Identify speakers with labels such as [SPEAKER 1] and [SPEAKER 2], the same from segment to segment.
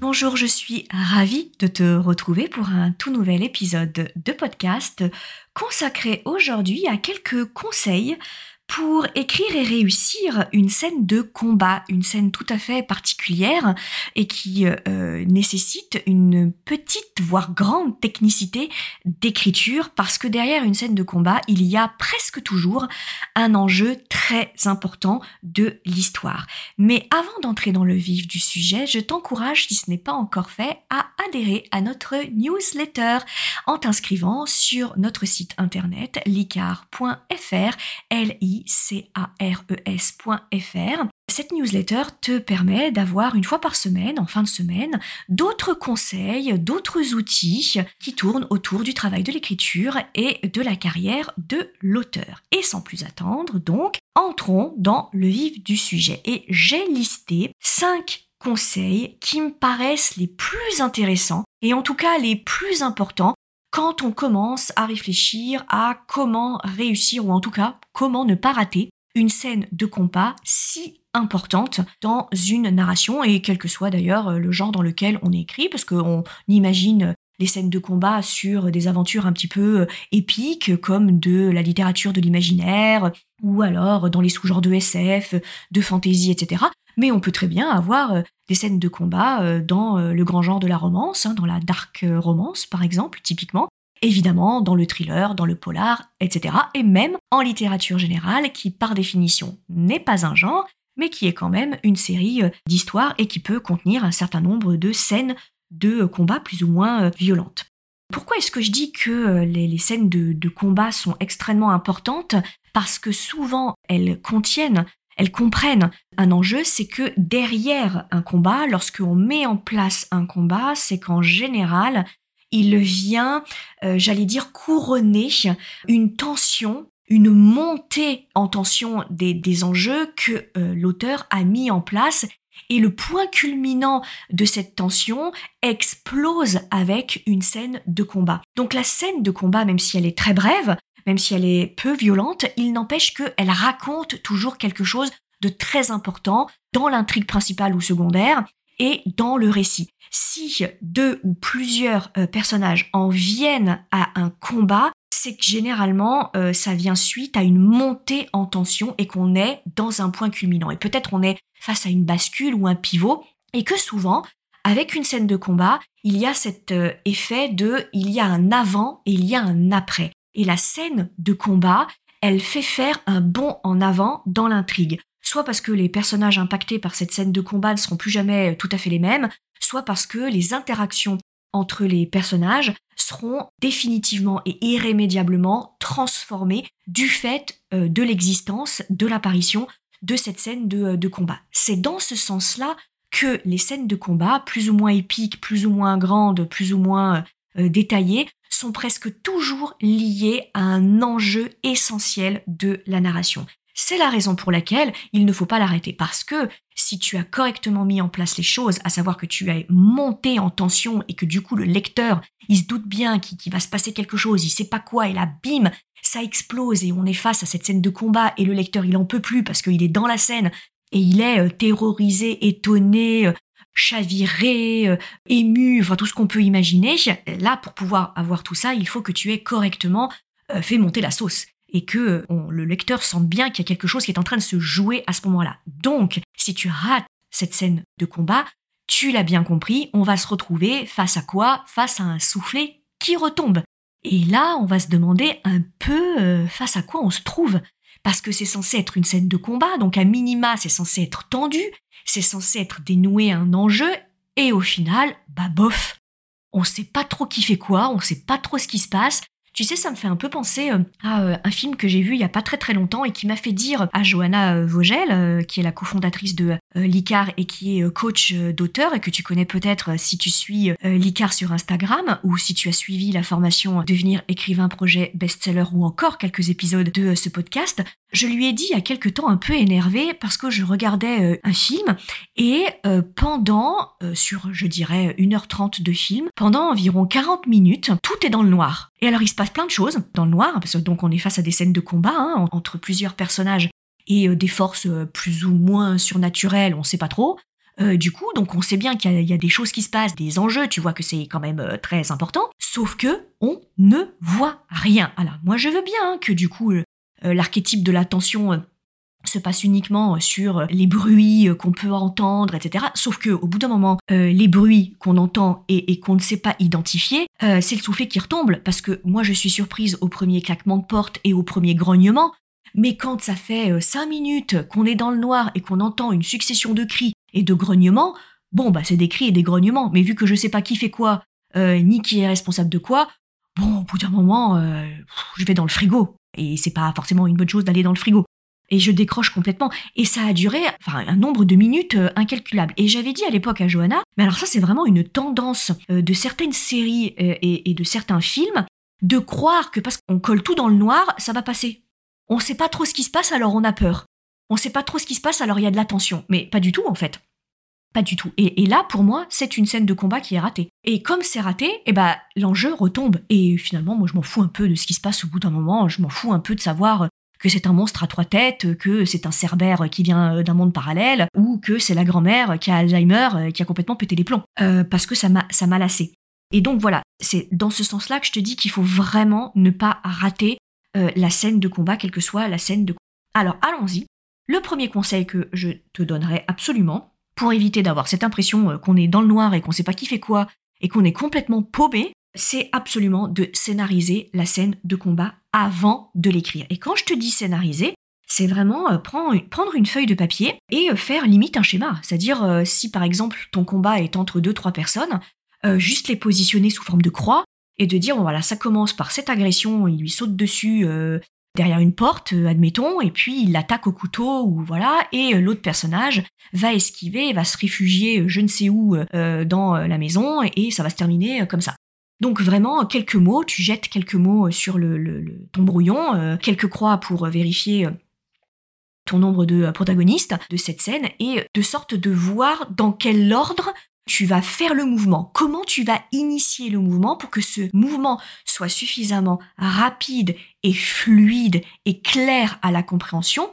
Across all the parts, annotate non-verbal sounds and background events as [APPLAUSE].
[SPEAKER 1] Bonjour, je suis ravie de te retrouver pour un tout nouvel épisode de podcast consacré aujourd'hui à quelques conseils pour écrire et réussir une scène de combat, une scène tout à fait particulière et qui euh, nécessite une petite voire grande technicité d'écriture parce que derrière une scène de combat, il y a presque toujours un enjeu très important de l'histoire. Mais avant d'entrer dans le vif du sujet, je t'encourage, si ce n'est pas encore fait, à adhérer à notre newsletter en t'inscrivant sur notre site internet licar.fr, c-a-r-e-s.fr. Cette newsletter te permet d'avoir une fois par semaine, en fin de semaine, d'autres conseils, d'autres outils qui tournent autour du travail de l'écriture et de la carrière de l'auteur. Et sans plus attendre, donc, entrons dans le vif du sujet. Et j'ai listé cinq conseils qui me paraissent les plus intéressants et en tout cas les plus importants quand on commence à réfléchir à comment réussir ou en tout cas comment ne pas rater une scène de compas si importante dans une narration et quel que soit d'ailleurs le genre dans lequel on écrit parce qu'on imagine les scènes de combat sur des aventures un petit peu épiques comme de la littérature de l'imaginaire ou alors dans les sous-genres de SF, de fantasy, etc. Mais on peut très bien avoir des scènes de combat euh, dans euh, le grand genre de la romance, hein, dans la dark euh, romance par exemple, typiquement, évidemment dans le thriller, dans le polar, etc. Et même en littérature générale, qui par définition n'est pas un genre, mais qui est quand même une série d'histoires et qui peut contenir un certain nombre de scènes de combat plus ou moins violentes. Pourquoi est-ce que je dis que les, scènes de combat sont extrêmement importantes Parce que souvent elles contiennent elles comprennent un enjeu, c'est que derrière un combat, lorsqu'on met en place un combat, c'est qu'en général, il vient, euh, j'allais dire, couronner une tension, une montée en tension des, enjeux que euh, l'auteur a mis en place. Et le point culminant de cette tension explose avec une scène de combat. Donc la scène de combat, même si elle est très brève, même si elle est peu violente, il n'empêche qu'elle raconte toujours quelque chose de très important dans l'intrigue principale ou secondaire et dans le récit. Si deux ou plusieurs euh, personnages en viennent à un combat, c'est que généralement euh, ça vient suite à une montée en tension et qu'on est dans un point culminant. Et peut-être on est face à une bascule ou un pivot et que souvent, avec une scène de combat, il y a cet euh, effet de il y a un avant et il y a un après. Et la scène de combat, elle fait faire un bond en avant dans l'intrigue. Soit parce que les personnages impactés par cette scène de combat ne seront plus jamais tout à fait les mêmes, soit parce que les interactions entre les personnages seront définitivement et irrémédiablement transformées du fait euh, de l'existence, de l'apparition de cette scène de, euh, de combat. C'est dans ce sens-là que les scènes de combat, plus ou moins épiques, plus ou moins grandes, plus ou moins euh, détaillées, sont presque toujours liées à un enjeu essentiel de la narration. C'est la raison pour laquelle il ne faut pas l'arrêter parce que si tu as correctement mis en place les choses, à savoir que tu as monté en tension et que du coup le lecteur, il se doute bien qu'il va se passer quelque chose, il sait pas quoi et là bim, ça explose et on est face à cette scène de combat et le lecteur il en peut plus parce qu'il est dans la scène et il est euh, terrorisé, étonné, euh, chaviré, euh, ému, enfin tout ce qu'on peut imaginer. Là, pour pouvoir avoir tout ça, il faut que tu aies correctement euh, fait monter la sauce et que le lecteur sente bien qu'il y a quelque chose qui est en train de se jouer à ce moment-là. Donc, si tu rates cette scène de combat, tu l'as bien compris, on va se retrouver face à quoi? Face à un soufflet qui retombe. Et là, on va se demander un peu euh, face à quoi on se trouve. Parce que c'est censé être une scène de combat, donc à minima, c'est censé être tendu, c'est censé être dénoué un enjeu, et au final, bah bof. On sait pas trop qui fait quoi, on sait pas trop ce qui se passe, Tu sais, ça me fait un peu penser à un film que j'ai vu il y a pas très très longtemps et qui m'a fait dire à Johanna Vogel, qui est la cofondatrice de l'ICAR et qui est coach d'auteur et que tu connais peut-être si tu suis l'ICAR sur Instagram ou si tu as suivi la formation Devenir écrivain projet best-seller ou encore quelques épisodes de ce podcast, je lui ai dit il y a quelque temps un peu énervé parce que je regardais euh, un film et euh, pendant, euh, sur je dirais 1h30 de film, pendant environ 40 minutes, tout est dans le noir. Et alors il se passe plein de choses dans le noir, parce que donc on est face à des scènes de combat hein, entre plusieurs personnages et des forces plus ou moins surnaturelles, on sait pas trop. du coup, donc on sait bien qu'il y, a des choses qui se passent, des enjeux, tu vois que c'est quand même très important, sauf que on ne voit rien. Alors moi je veux bien que du coup l'archétype de l'attention euh, se passe uniquement euh, sur les bruits qu'on peut entendre, etc. Sauf que au bout d'un moment, les bruits qu'on entend et, qu'on ne sait pas identifier, c'est le soufflet qui retombe. Parce que moi, je suis surprise au premier claquement de porte et au premier grognement. Mais quand ça fait cinq minutes qu'on est dans le noir et qu'on entend une succession de cris et de grognements, bon, bah c'est des cris et des grognements. Mais vu que je sais pas qui fait quoi, ni qui est responsable de quoi, bon, au bout d'un moment, je vais dans le frigo. Et c'est pas forcément une bonne chose d'aller dans le frigo. Et je décroche complètement. Et ça a duré enfin, un nombre de minutes euh, incalculable. Et j'avais dit à l'époque à Johanna, mais alors ça c'est vraiment une tendance euh, de certaines séries euh, et, de certains films de croire que parce qu'on colle tout dans le noir, ça va passer. On sait pas trop ce qui se passe alors on a peur. On sait pas trop ce qui se passe alors il y a de la tension. Mais pas du tout en fait. Pas du tout. Et, là, pour moi, c'est une scène de combat qui est ratée. Et comme c'est raté, eh ben, l'enjeu retombe. Et finalement, moi, je m'en fous un peu de ce qui se passe au bout d'un moment. Je m'en fous un peu de savoir que c'est un monstre à trois têtes, que c'est un cerbère qui vient euh, d'un monde parallèle, ou que c'est la grand-mère qui a Alzheimer, euh, qui a complètement pété les plombs. Euh, parce que ça m'a, ça m'a lassé. Et donc voilà, c'est dans ce sens-là que je te dis qu'il faut vraiment ne pas rater la scène de combat, quelle que soit la scène de combat. Alors allons-y. Le premier conseil que je te donnerai absolument, pour éviter d'avoir cette impression euh, qu'on est dans le noir et qu'on sait pas qui fait quoi et qu'on est complètement paumé, c'est absolument de scénariser la scène de combat avant de l'écrire. Et quand je te dis scénariser, c'est vraiment euh, prendre une feuille de papier et euh, faire limite un schéma. C'est-à-dire, si par exemple ton combat est entre deux, trois personnes, juste les positionner sous forme de croix et de dire, bon voilà, ça commence par cette agression, il lui saute dessus, derrière une porte, euh, admettons, et puis il l'attaque au couteau, ou voilà, et euh, l'autre personnage va esquiver, va se réfugier euh, je ne sais où dans la maison, et ça va se terminer comme ça. Donc vraiment, quelques mots, tu jettes quelques mots sur le, ton brouillon, quelques croix pour vérifier ton nombre de protagonistes de cette scène, et de sorte de voir dans quel ordre tu vas faire le mouvement, comment tu vas initier le mouvement pour que ce mouvement soit suffisamment rapide et fluide et clair à la compréhension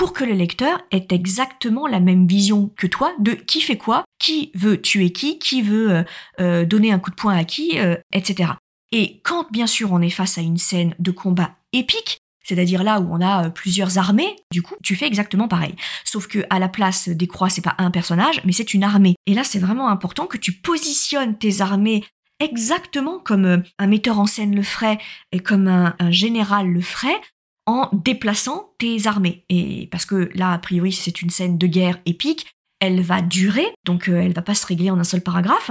[SPEAKER 1] pour que le lecteur ait exactement la même vision que toi de qui fait quoi, qui veut tuer qui, qui veut euh, euh, donner un coup de poing à qui, euh, etc. Et quand bien sûr on est face à une scène de combat épique, c'est-à-dire là où on a euh, plusieurs armées, du coup, tu fais exactement pareil. Sauf que à la place des croix, c'est pas un personnage, mais c'est une armée. Et là, c'est vraiment important que tu positionnes tes armées exactement comme euh, un metteur en scène le ferait et comme un, général le ferait en déplaçant tes armées. Et parce que là, a priori, c'est une scène de guerre épique, elle va durer, donc euh, elle va pas se régler en un seul paragraphe.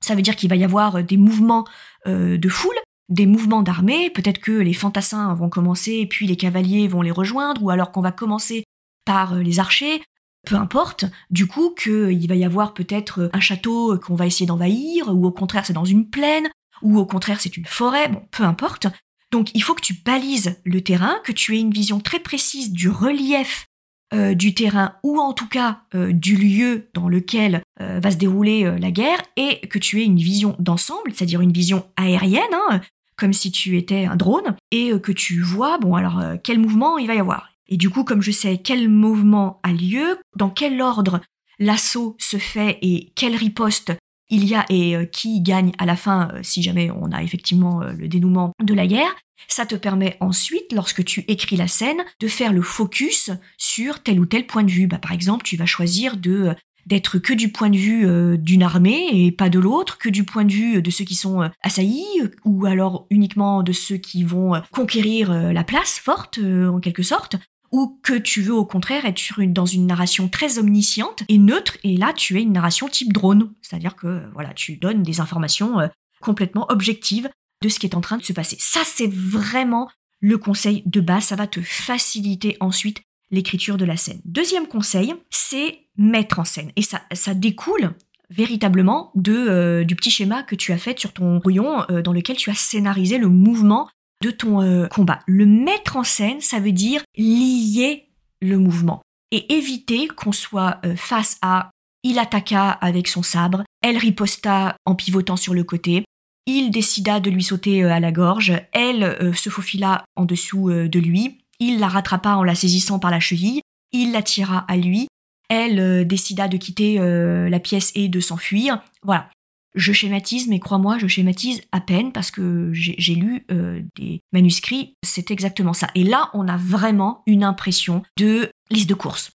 [SPEAKER 1] Ça veut dire qu'il va y avoir des mouvements de foule, des mouvements d'armée, peut-être que les fantassins vont commencer et puis les cavaliers vont les rejoindre, ou alors qu'on va commencer par euh, les archers, peu importe, du coup qu'il va y avoir peut-être un château qu'on va essayer d'envahir, ou au contraire c'est dans une plaine, ou au contraire c'est une forêt, bon, peu importe. Donc il faut que tu balises le terrain, que tu aies une vision très précise du relief euh, du terrain, ou en tout cas euh, du lieu dans lequel va se dérouler la guerre, et que tu aies une vision d'ensemble, c'est-à-dire une vision aérienne, hein, comme si tu étais un drone, et euh, que tu vois, bon alors, euh, quel mouvement il va y avoir. Et du coup, comme je sais quel mouvement a lieu, dans quel ordre l'assaut se fait et quelle riposte il y a et euh, qui gagne à la fin si jamais on a effectivement le dénouement de la guerre, ça te permet ensuite, lorsque tu écris la scène, de faire le focus sur tel ou tel point de vue. Bah, par exemple, tu vas choisir de d'être que du point de vue euh, d'une armée et pas de l'autre, que du point de vue de ceux qui sont euh, assaillis, ou alors uniquement de ceux qui vont euh, conquérir la place forte, en quelque sorte, ou que tu veux au contraire être dans une narration très omnisciente et neutre, et là tu es une narration type drone, c'est-à-dire que voilà, tu donnes des informations complètement objectives de ce qui est en train de se passer. Ça, c'est vraiment le conseil de base. Ça va te faciliter ensuite l'écriture de la scène. Deuxième conseil, c'est mettre en scène. Et ça, ça découle véritablement de, euh, du petit schéma que tu as fait sur ton brouillon euh, dans lequel tu as scénarisé le mouvement de ton euh, combat. Le mettre en scène, ça veut dire lier le mouvement et éviter qu'on soit face à il attaqua avec son sabre, elle riposta en pivotant sur le côté, il décida de lui sauter à la gorge, elle se faufila en dessous de lui, il la rattrapa en la saisissant par la cheville, il la tira à lui, elle euh, décida de quitter euh, la pièce et de s'enfuir. Voilà. Je schématise, mais crois-moi, je schématise à peine parce que j'ai lu euh, des manuscrits, c'est exactement ça. Et là, on a vraiment une impression de liste de courses.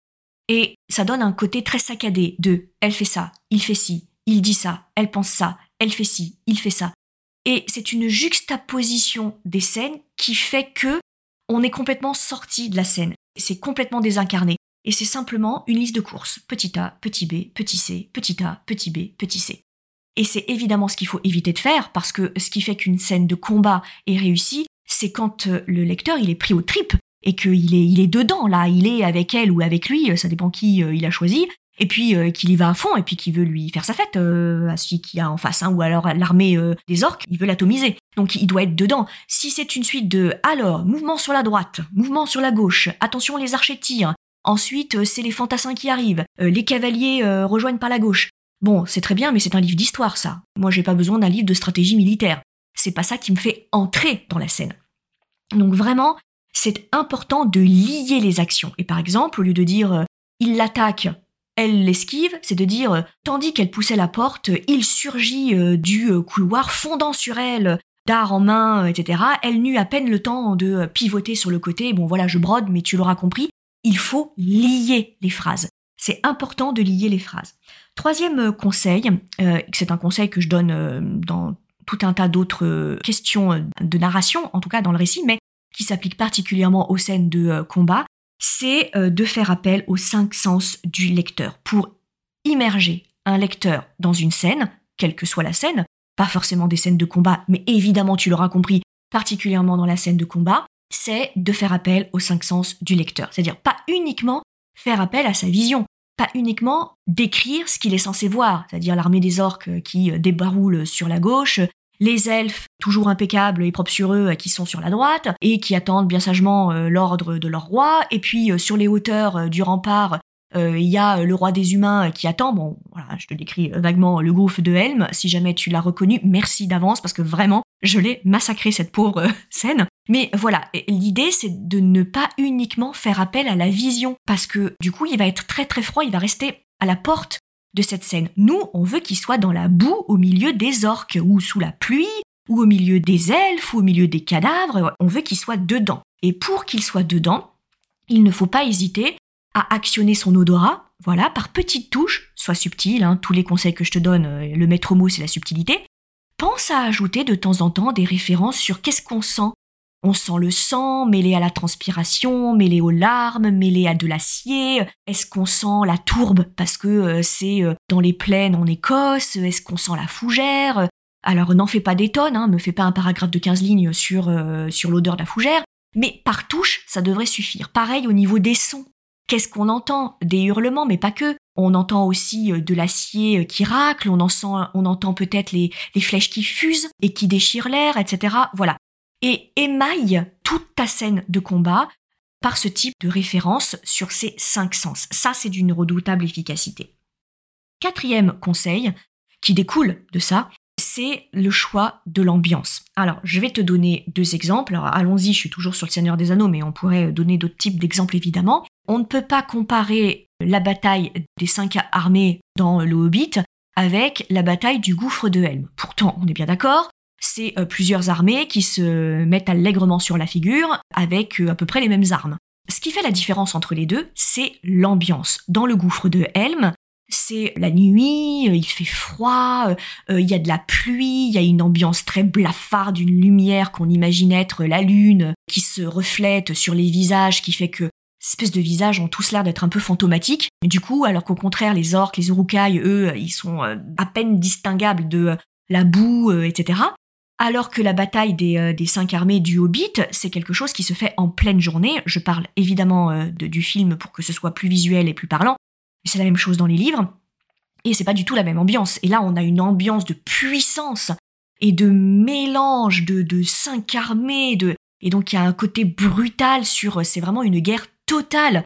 [SPEAKER 1] Et ça donne un côté très saccadé de elle fait ça, il fait ci, il dit ça, elle pense ça, elle fait ci, il fait ça. Et c'est une juxtaposition des scènes qui fait que on est complètement sorti de la scène. C'est complètement désincarné. Et c'est simplement une liste de courses. Petit a, petit b, petit c, petit a, petit b, petit c. Et c'est évidemment ce qu'il faut éviter de faire, parce que ce qui fait qu'une scène de combat est réussie, c'est quand euh, le lecteur il est pris au trip et qu'il est, il est dedans, là, il est avec elle ou avec lui, ça dépend qui euh, il a choisi, et puis euh, qu'il y va à fond et puis qu'il veut lui faire sa fête euh, à celui qui a en face, hein, ou alors l'armée euh, des orques, il veut l'atomiser. Donc il doit être dedans. Si c'est une suite de alors mouvement sur la droite, mouvement sur la gauche, attention les archers tirent. Ensuite c'est les fantassins qui arrivent, les cavaliers rejoignent par la gauche. Bon, c'est très bien, mais c'est un livre d'histoire ça. Moi j'ai pas besoin d'un livre de stratégie militaire. C'est pas ça qui me fait entrer dans la scène. Donc vraiment, c'est important de lier les actions. Et par exemple, au lieu de dire il l'attaque, elle l'esquive, c'est de dire, euh, tandis qu'elle poussait la porte, il surgit euh, du euh, couloir, fondant sur elle, d'art en main, etc. Elle n'eut à peine le temps de pivoter sur le côté. Bon voilà, je brode, mais tu l'auras compris, il faut lier les phrases. C'est important de lier les phrases. Troisième conseil, c'est un conseil que je donne dans tout un tas d'autres questions de narration, en tout cas dans le récit, mais qui s'applique particulièrement aux scènes de combat, c'est euh, de faire appel aux cinq sens du lecteur pour immerger un lecteur dans une scène, quelle que soit la scène, pas forcément des scènes de combat, mais évidemment tu l'auras compris, particulièrement dans la scène de combat, c'est de faire appel aux cinq sens du lecteur. C'est-à-dire pas uniquement faire appel à sa vision, pas uniquement décrire ce qu'il est censé voir, c'est-à-dire l'armée des orques qui euh, débaroule sur la gauche, les elfes, toujours impeccables et propres sur eux, qui sont sur la droite, et qui attendent bien sagement euh, l'ordre de leur roi, et puis euh, sur les hauteurs euh, du rempart, il y a le roi des humains qui attend. Bon, voilà, je te décris vaguement le gouffre de Helm. Si jamais tu l'as reconnu, merci d'avance parce que vraiment, je l'ai massacré cette pauvre [LAUGHS] scène. Mais voilà, l'idée c'est de ne pas uniquement faire appel à la vision parce que du coup, il va être très très froid, il va rester à la porte de cette scène. Nous, on veut qu'il soit dans la boue au milieu des orques, ou sous la pluie, ou au milieu des elfes, ou au milieu des cadavres. On veut qu'il soit dedans. Et pour qu'il soit dedans, il ne faut pas hésiter à actionner son odorat, voilà, par petites touches, soit subtiles, hein, tous les conseils que je te donne, euh, le maître mot c'est la subtilité. Pense à ajouter de temps en temps des références sur qu'est-ce qu'on sent on sent le sang mêlé à la transpiration, mêlé aux larmes, mêlé à de l'acier. Est-ce qu'on sent la tourbe parce que euh, c'est euh, dans les plaines en Écosse? Est-ce qu'on sent la fougère? Alors n'en fais pas des tonnes, hein, me fais pas un paragraphe de 15 lignes sur, sur l'odeur de la fougère, mais par touche, ça devrait suffire. Pareil au niveau des sons. Qu'est-ce qu'on entend Des hurlements, mais pas que. On entend aussi de l'acier qui racle, on, entend peut-être les, les flèches qui fusent et qui déchirent l'air, etc. Voilà et émaille toute ta scène de combat par ce type de référence sur ces cinq sens. Ça, c'est d'une redoutable efficacité. Quatrième conseil, qui découle de ça, c'est le choix de l'ambiance. Alors, je vais te donner deux exemples. allons-y, je suis toujours sur le Seigneur des Anneaux, mais on pourrait donner d'autres types d'exemples évidemment. On ne peut pas comparer la bataille des cinq armées dans le Hobbit avec la bataille du gouffre de Helm. Pourtant, on est bien d'accord, c'est euh, plusieurs armées qui se mettent allègrement sur la figure avec euh, à peu près les mêmes armes. Ce qui fait la différence entre les deux, c'est l'ambiance. Dans le gouffre de Helm, c'est la nuit, euh, il fait froid, il y a de la pluie, il y a une ambiance très blafarde, une lumière qu'on imagine être la lune qui se reflète sur les visages, qui fait que ces espèces de visages ont tous l'air d'être un peu fantomatiques. Du coup, alors qu'au contraire, les orques, les urukai, eux, ils sont à peine distinguables de la boue, etc alors que la bataille des, euh, des cinq armées du Hobbit, c'est quelque chose qui se fait en pleine journée. Je parle évidemment euh, du film pour que ce soit plus visuel et plus parlant, c'est la même chose dans les livres. Et c'est pas du tout la même ambiance. Et là, on a une ambiance de puissance et de mélange de, de cinq armées, de, et donc il y a un côté brutal sur, c'est vraiment une guerre totale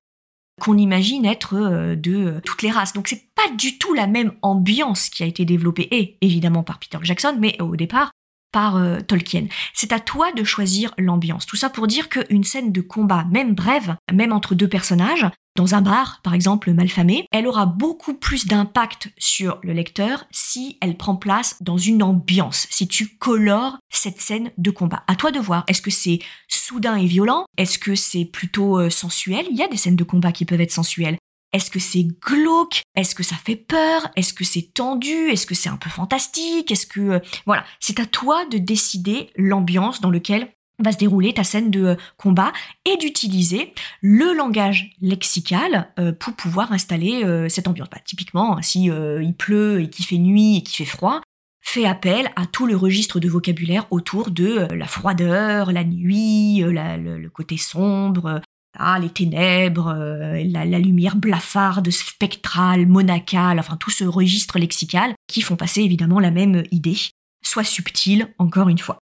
[SPEAKER 1] qu'on imagine être euh, de toutes les races. Donc c'est pas du tout la même ambiance qui a été développée, et évidemment par Peter Jackson, mais au départ par euh, Tolkien. C'est à toi de choisir l'ambiance. Tout ça pour dire qu'une scène de combat, même brève, même entre deux personnages, dans un bar, par exemple, malfamé, elle aura beaucoup plus d'impact sur le lecteur si elle prend place dans une ambiance, si tu colores cette scène de combat. À toi de voir, est-ce que c'est soudain et violent? Est-ce que c'est plutôt euh, sensuel? Il y a des scènes de combat qui peuvent être sensuelles. Est-ce que c'est glauque? Est-ce que ça fait peur? Est-ce que c'est tendu? Est-ce que c'est un peu fantastique? Est-ce que... Euh, voilà, c'est à toi de décider l'ambiance dans laquelle va se dérouler ta scène de euh, combat et d'utiliser le langage lexical euh, pour pouvoir installer euh, cette ambiance. Bah, typiquement, si il pleut et qu'il fait nuit et qu'il fait froid, fais appel à tout le registre de vocabulaire autour de la froideur, la nuit, le, côté sombre, ah, les ténèbres, la, la, lumière blafarde, spectrale, monacale, enfin tout ce registre lexical qui font passer évidemment la même idée, soit subtile encore une fois.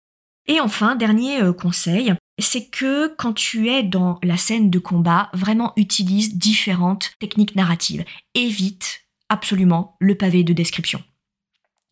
[SPEAKER 1] Et enfin, dernier euh, conseil, c'est que quand tu es dans la scène de combat, vraiment utilise différentes techniques narratives. Évite absolument le pavé de description.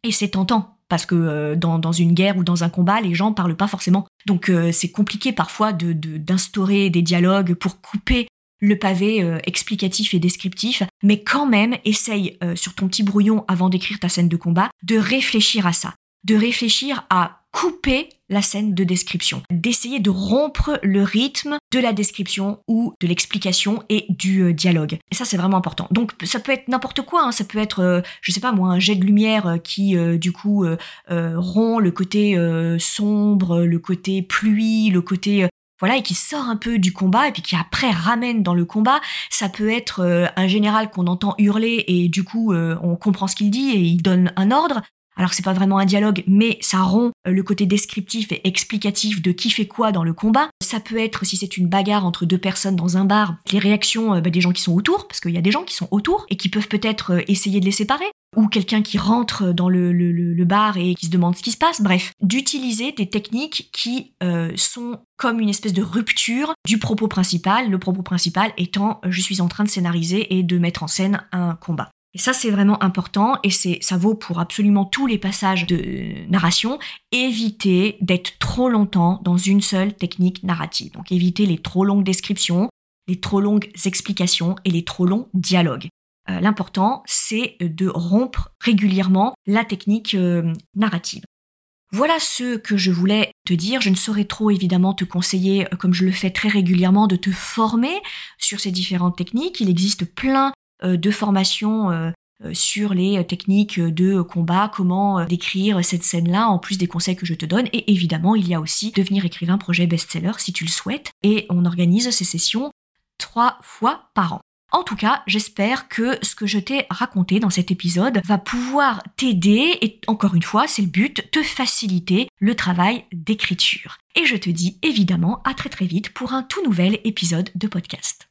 [SPEAKER 1] Et c'est tentant, parce que euh, dans, une guerre ou dans un combat, les gens parlent pas forcément. Donc euh, c'est compliqué parfois d'instaurer des dialogues pour couper le pavé explicatif et descriptif, mais quand même, essaye sur ton petit brouillon avant d'écrire ta scène de combat de réfléchir à ça, de réfléchir à couper la scène de description, d'essayer de rompre le rythme de la description ou de l'explication et du euh, dialogue. Et ça, c'est vraiment important. Donc, ça peut être n'importe quoi. Hein. Ça peut être, euh, je sais pas moi, un jet de lumière euh, qui, du coup, rompt le côté sombre, le côté pluie, le côté voilà, et qui sort un peu du combat et puis qui après ramène dans le combat. Ça peut être un général qu'on entend hurler et du coup on comprend ce qu'il dit et il donne un ordre. Alors c'est pas vraiment un dialogue, mais ça rompt euh, le côté descriptif et explicatif de qui fait quoi dans le combat. Ça peut être, si c'est une bagarre entre deux personnes dans un bar, les réactions euh, bah, des gens qui sont autour, parce qu'il y a des gens qui sont autour et qui peuvent peut-être euh, essayer de les séparer, ou quelqu'un qui rentre dans le, bar et qui se demande ce qui se passe. Bref, d'utiliser des techniques qui sont comme une espèce de rupture du propos principal, le propos principal étant je suis en train de scénariser et de mettre en scène un combat. Et ça, c'est vraiment important et c'est, ça vaut pour absolument tous les passages de narration. Éviter d'être trop longtemps dans une seule technique narrative. Donc, éviter les trop longues descriptions, les trop longues explications et les trop longs dialogues. Euh, l'important, c'est de rompre régulièrement la technique euh, narrative. Voilà ce que je voulais te dire. Je ne saurais trop évidemment te conseiller, euh, comme je le fais très régulièrement, de te former sur ces différentes techniques. Il existe plein de formation euh, euh, sur les techniques de combat, comment décrire cette scène-là, en plus des conseils que je te donne. Et évidemment, il y a aussi devenir écrivain projet best-seller si tu le souhaites. Et on organise ces sessions trois fois par an. En tout cas, j'espère que ce que je t'ai raconté dans cet épisode va pouvoir t'aider et encore une fois, c'est le but, te faciliter le travail d'écriture. Et je te dis évidemment à très très vite pour un tout nouvel épisode de podcast.